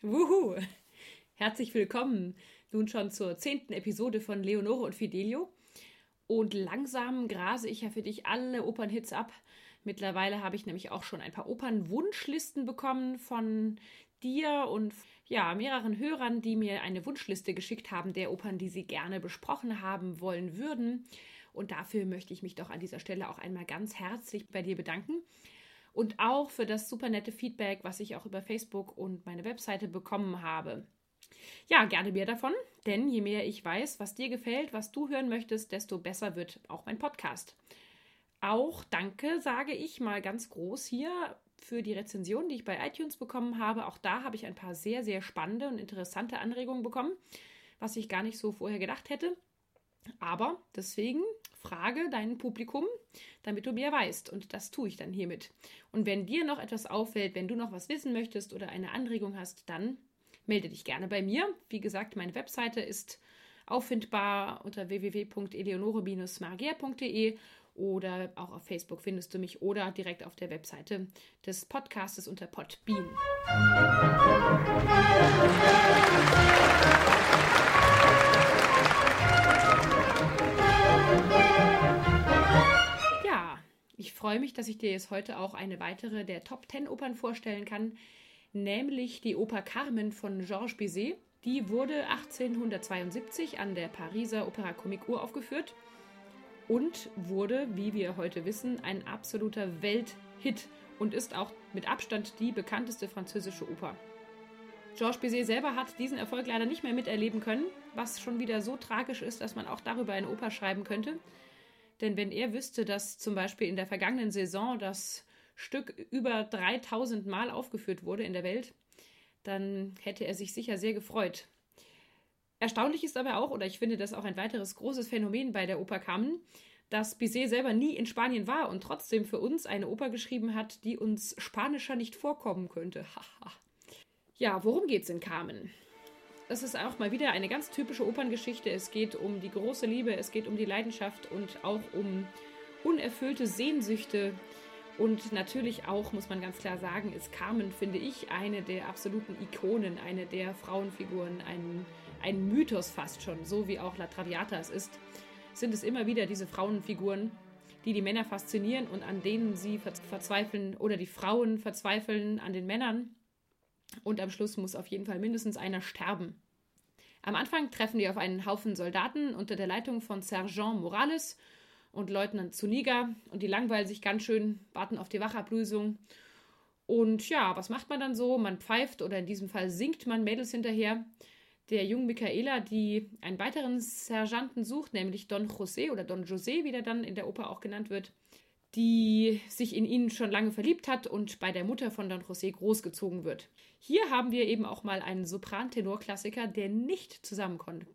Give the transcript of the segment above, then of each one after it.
Wuhu! Herzlich willkommen nun schon zur zehnten Episode von Leonore und Fidelio. Und langsam grase ich ja für dich alle Opernhits ab. Mittlerweile habe ich nämlich auch schon ein paar Opernwunschlisten bekommen von dir und ja, mehreren Hörern, die mir eine Wunschliste geschickt haben der Opern, die sie gerne besprochen haben wollen würden. Und dafür möchte ich mich doch an dieser Stelle auch einmal ganz herzlich bei dir bedanken und auch für das super nette Feedback, was ich auch über Facebook und meine Webseite bekommen habe. Ja, gerne mehr davon, denn je mehr ich weiß, was dir gefällt, was du hören möchtest, desto besser wird auch mein Podcast. Auch danke, sage ich mal ganz groß hier für die Rezension, die ich bei iTunes bekommen habe. Auch da habe ich ein paar sehr, sehr spannende und interessante Anregungen bekommen, was ich gar nicht so vorher gedacht hätte. Aber deswegen frage dein Publikum, damit du mehr weißt. Und das tue ich dann hiermit. Und wenn dir noch etwas auffällt, wenn du noch was wissen möchtest oder eine Anregung hast, dann melde dich gerne bei mir. Wie gesagt, meine Webseite ist auffindbar unter www.eleonore-magier.de oder auch auf Facebook findest du mich oder direkt auf der Webseite des Podcastes unter Podbean. Ich freue mich, dass ich dir jetzt heute auch eine weitere der Top 10 Opern vorstellen kann, nämlich die Oper Carmen von Georges Bizet. Die wurde 1872 an der Pariser Opera Comique uraufgeführt und wurde, wie wir heute wissen, ein absoluter Welthit und ist auch mit Abstand die bekannteste französische Oper. Georges Bizet selber hat diesen Erfolg leider nicht mehr miterleben können, was schon wieder so tragisch ist, dass man auch darüber eine Oper schreiben könnte. Denn wenn er wüsste, dass zum Beispiel in der vergangenen Saison das Stück über 3000 Mal aufgeführt wurde in der Welt, dann hätte er sich sicher sehr gefreut. Erstaunlich ist aber auch, oder ich finde das auch ein weiteres großes Phänomen bei der Oper Carmen, dass Bizet selber nie in Spanien war und trotzdem für uns eine Oper geschrieben hat, die uns spanischer nicht vorkommen könnte. ja, worum geht's in Carmen? Es ist auch mal wieder eine ganz typische Operngeschichte. Es geht um die große Liebe, es geht um die Leidenschaft und auch um unerfüllte Sehnsüchte. Und natürlich auch, muss man ganz klar sagen, ist Carmen, finde ich, eine der absoluten Ikonen, eine der Frauenfiguren, ein, ein Mythos fast schon, so wie auch La Traviata es ist, sind es immer wieder diese Frauenfiguren, die die Männer faszinieren und an denen sie verzweifeln oder die Frauen verzweifeln an den Männern. Und am Schluss muss auf jeden Fall mindestens einer sterben. Am Anfang treffen die auf einen Haufen Soldaten unter der Leitung von Sergeant Morales und Leutnant Zuniga und die langweilen sich ganz schön, warten auf die Wachablösung. Und ja, was macht man dann so? Man pfeift oder in diesem Fall singt man Mädels hinterher. Der jungen Michaela, die einen weiteren Sergeanten sucht, nämlich Don José oder Don José, wie der dann in der Oper auch genannt wird, die sich in ihn schon lange verliebt hat und bei der Mutter von Don José großgezogen wird. Hier haben wir eben auch mal einen Sopran-Tenor-Klassiker, der nicht zusammenkommt.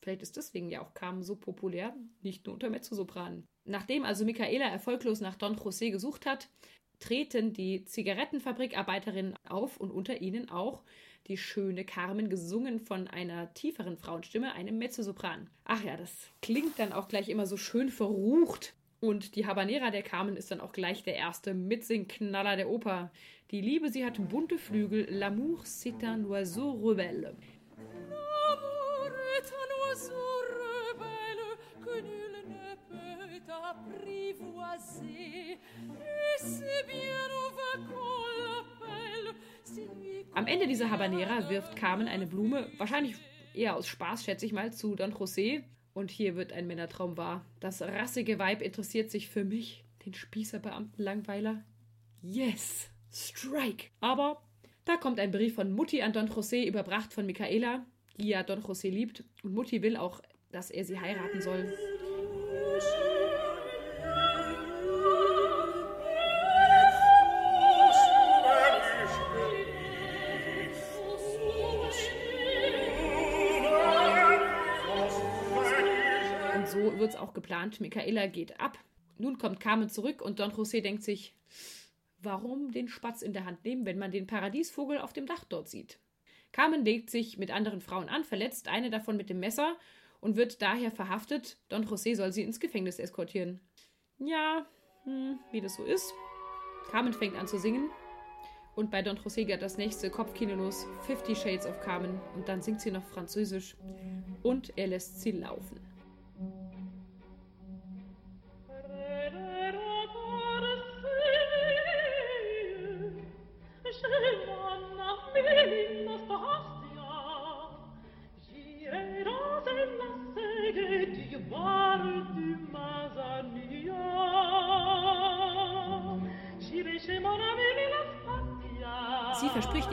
Vielleicht ist deswegen ja auch Carmen so populär, nicht nur unter Mezzosopranen. Nachdem also Michaela erfolglos nach Don José gesucht hat, treten die Zigarettenfabrikarbeiterinnen auf und unter ihnen auch die schöne Carmen, gesungen von einer tieferen Frauenstimme, einem Mezzosopran. Ach ja, das klingt dann auch gleich immer so schön verrucht. Und die Habanera der Carmen ist dann auch gleich der erste Mitsingknaller der Oper. Die Liebe, sie hat bunte Flügel. L'amour, c'est un oiseau rebelle. L'amour est un oiseau rebelle que nul ne peut apprivoiser. Et c'est bien au. Am Ende dieser Habanera wirft Carmen eine Blume, wahrscheinlich eher aus Spaß, schätze ich mal, zu Don José, und hier wird ein Männertraum wahr. Das rassige Weib interessiert sich für mich, den Spießerbeamten Langweiler. Yes, strike. Aber da kommt ein Brief von Mutti an Don José, überbracht von Michaela, die ja Don José liebt. Und Mutti will auch, dass er sie heiraten soll. Geplant. Michaela geht ab. Nun kommt Carmen zurück und Don José denkt sich, warum den Spatz in der Hand nehmen, wenn man den Paradiesvogel auf dem Dach dort sieht? Carmen legt sich mit anderen Frauen an, verletzt eine davon mit dem Messer und wird daher verhaftet. Don José soll sie ins Gefängnis eskortieren. Ja, hm, wie das so ist. Carmen fängt an zu singen Und bei Don José geht das nächste Kopfkino los, Fifty Shades of Carmen. Und dann singt sie noch Französisch. Und er lässt sie laufen.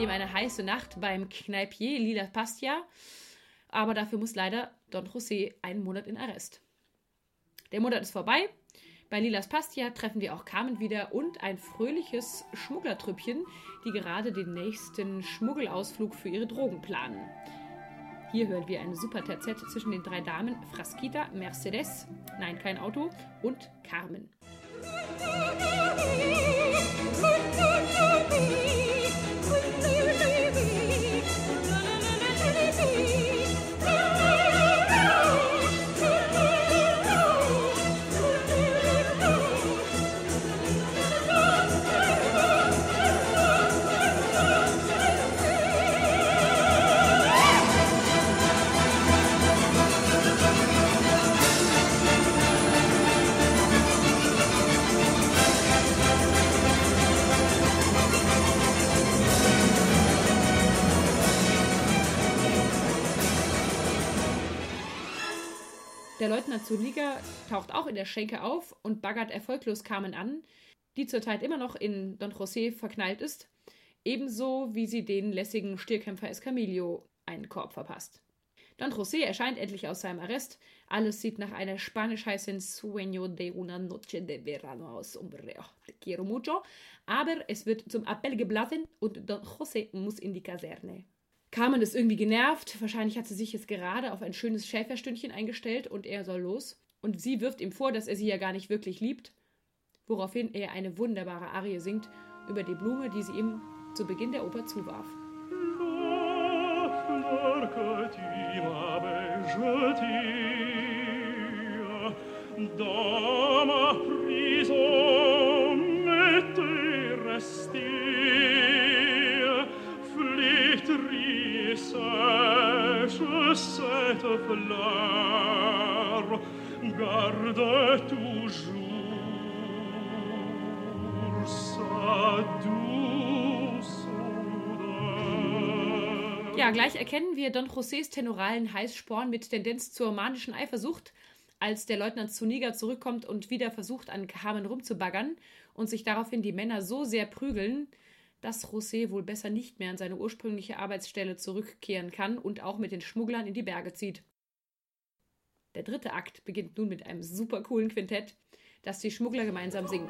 Ihm eine heiße Nacht beim Kneipier Lila Pastia, aber dafür muss leider Don José einen Monat in Arrest. Der Monat ist vorbei. Bei Lilas Pastia treffen wir auch Carmen wieder und ein fröhliches Schmugglertrüppchen, die gerade den nächsten Schmuggelausflug für ihre Drogen planen. Hier hören wir eine super Terzett zwischen den drei Damen Frasquita, Mercedes, nein, kein Auto, und Carmen. Leutnant Zuniga taucht auch in der Schenke auf und baggert erfolglos Carmen an, die zurzeit immer noch in Don José verknallt ist, ebenso wie sie den lässigen Stierkämpfer Escamillo einen Korb verpasst. Don José erscheint endlich aus seinem Arrest. Alles sieht nach einer spanisch heißen Sueño de una noche de verano aus. Hombre, te quiero mucho. Aber es wird zum Appell geblasen und Don José muss in die Kaserne. Carmen ist irgendwie genervt. Wahrscheinlich hat sie sich jetzt gerade auf ein schönes Schäferstündchen eingestellt und er soll los. Und sie wirft ihm vor, dass er sie ja gar nicht wirklich liebt. Woraufhin er eine wunderbare Arie singt über die Blume, die sie ihm zu Beginn der Oper zuwarf. Dans prison, mette rester sèche cette fleur, garde toujours sa douce Ja, gleich erkennen wir Don Josés tenoralen Heißsporn mit Tendenz zur manischen Eifersucht, als der Leutnant Zuniga zurückkommt und wieder versucht, an Carmen rumzubaggern und sich daraufhin die Männer so sehr prügeln, dass José wohl besser nicht mehr an seine ursprüngliche Arbeitsstelle zurückkehren kann und auch mit den Schmugglern in die Berge zieht. Der dritte Akt beginnt nun mit einem super coolen Quintett, das die Schmuggler gemeinsam singen.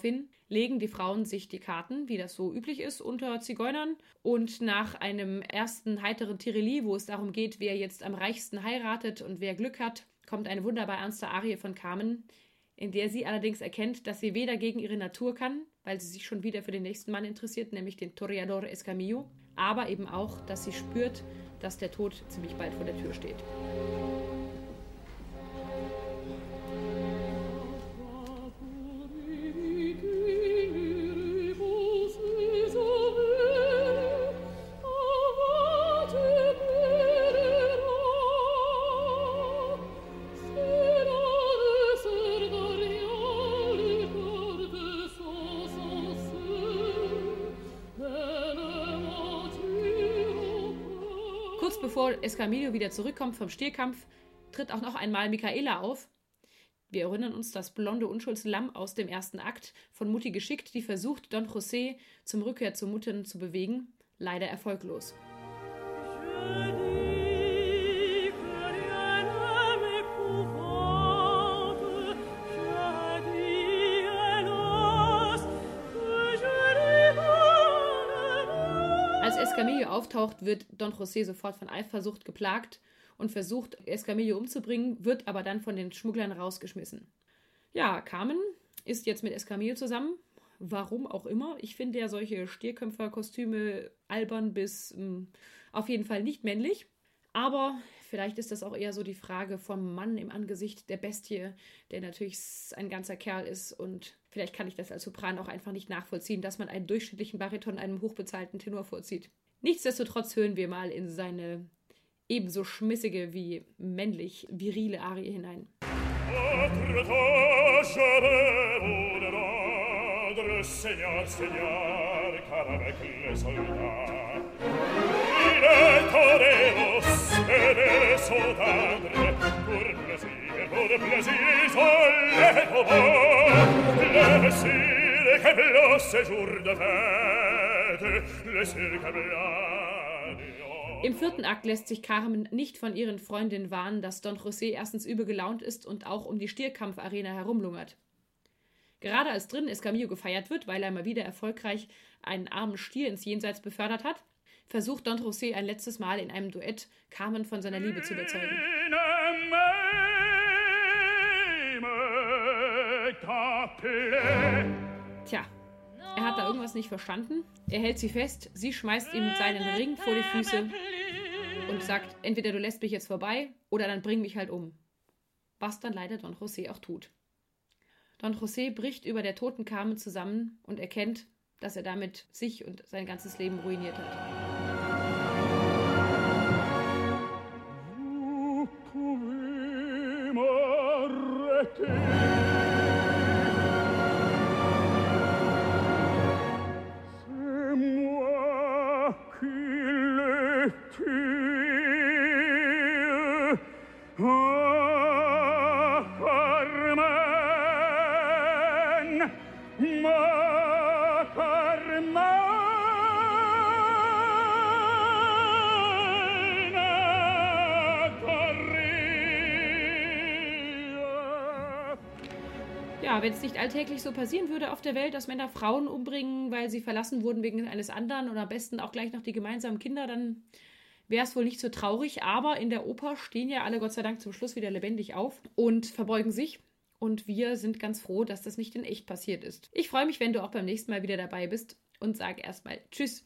Daraufhin legen die Frauen sich die Karten, wie das so üblich ist unter Zigeunern. Und nach einem ersten heiteren Tireli, wo es darum geht, wer jetzt am reichsten heiratet und wer Glück hat, kommt eine wunderbar ernste Arie von Carmen, in der sie allerdings erkennt, dass sie weder gegen ihre Natur kann, weil sie sich schon wieder für den nächsten Mann interessiert, nämlich den Toreador Escamillo, aber eben auch, dass sie spürt, dass der Tod ziemlich bald vor der Tür steht. Bevor Escamillo wieder zurückkommt vom Stierkampf, tritt auch noch einmal Michaela auf. Wir erinnern uns das blonde Unschuldslamm aus dem ersten Akt, von Mutti geschickt, die versucht, Don José zum Rückkehr zu Muttern zu bewegen, leider erfolglos. Auftaucht, wird Don José sofort von Eifersucht geplagt und versucht, Escamillo umzubringen, wird aber dann von den Schmugglern rausgeschmissen. Ja, Carmen ist jetzt mit Escamillo zusammen, warum auch immer. Ich finde ja solche Stierkämpferkostüme albern bis mh, hm, auf jeden Fall nicht männlich. Aber vielleicht ist das auch eher so die Frage vom Mann im Angesicht der Bestie, der natürlich ein ganzer Kerl ist. Und vielleicht kann ich das als Sopran auch einfach nicht nachvollziehen, dass man einen durchschnittlichen Bariton einem hochbezahlten Tenor vorzieht. Nichtsdestotrotz hören wir mal in seine ebenso schmissige wie männlich virile Arie hinein. Soldats, il est toreros et de fête, Im vierten Akt lässt sich Carmen nicht von ihren Freundinnen warnen, dass Don José erstens übel gelaunt ist und auch um die Stierkampfarena herumlungert. Gerade als drin Escamillo gefeiert wird, weil er mal wieder erfolgreich einen armen Stier ins Jenseits befördert hat, versucht Don José ein letztes Mal in einem Duett Carmen von seiner Liebe zu überzeugen. Tja, er hat da irgendwas nicht verstanden. Er hält sie fest, sie schmeißt ihm seinen Ring vor die Füße und sagt, entweder du lässt mich jetzt vorbei oder dann bring mich halt um. Was dann leider Don José auch tut. Don José bricht über der toten Carmen zusammen und erkennt, dass er damit sich und sein ganzes Leben ruiniert hat. Wenn es nicht alltäglich so passieren würde auf der Welt, dass Männer Frauen umbringen, weil sie verlassen wurden wegen eines anderen oder am besten auch gleich noch die gemeinsamen Kinder, dann wäre es wohl nicht so traurig. Aber in der Oper stehen ja alle Gott sei Dank zum Schluss wieder lebendig auf und verbeugen sich. Und wir sind ganz froh, dass das nicht in echt passiert ist. Ich freue mich, wenn du auch beim nächsten Mal wieder dabei bist und sage erstmal Tschüss.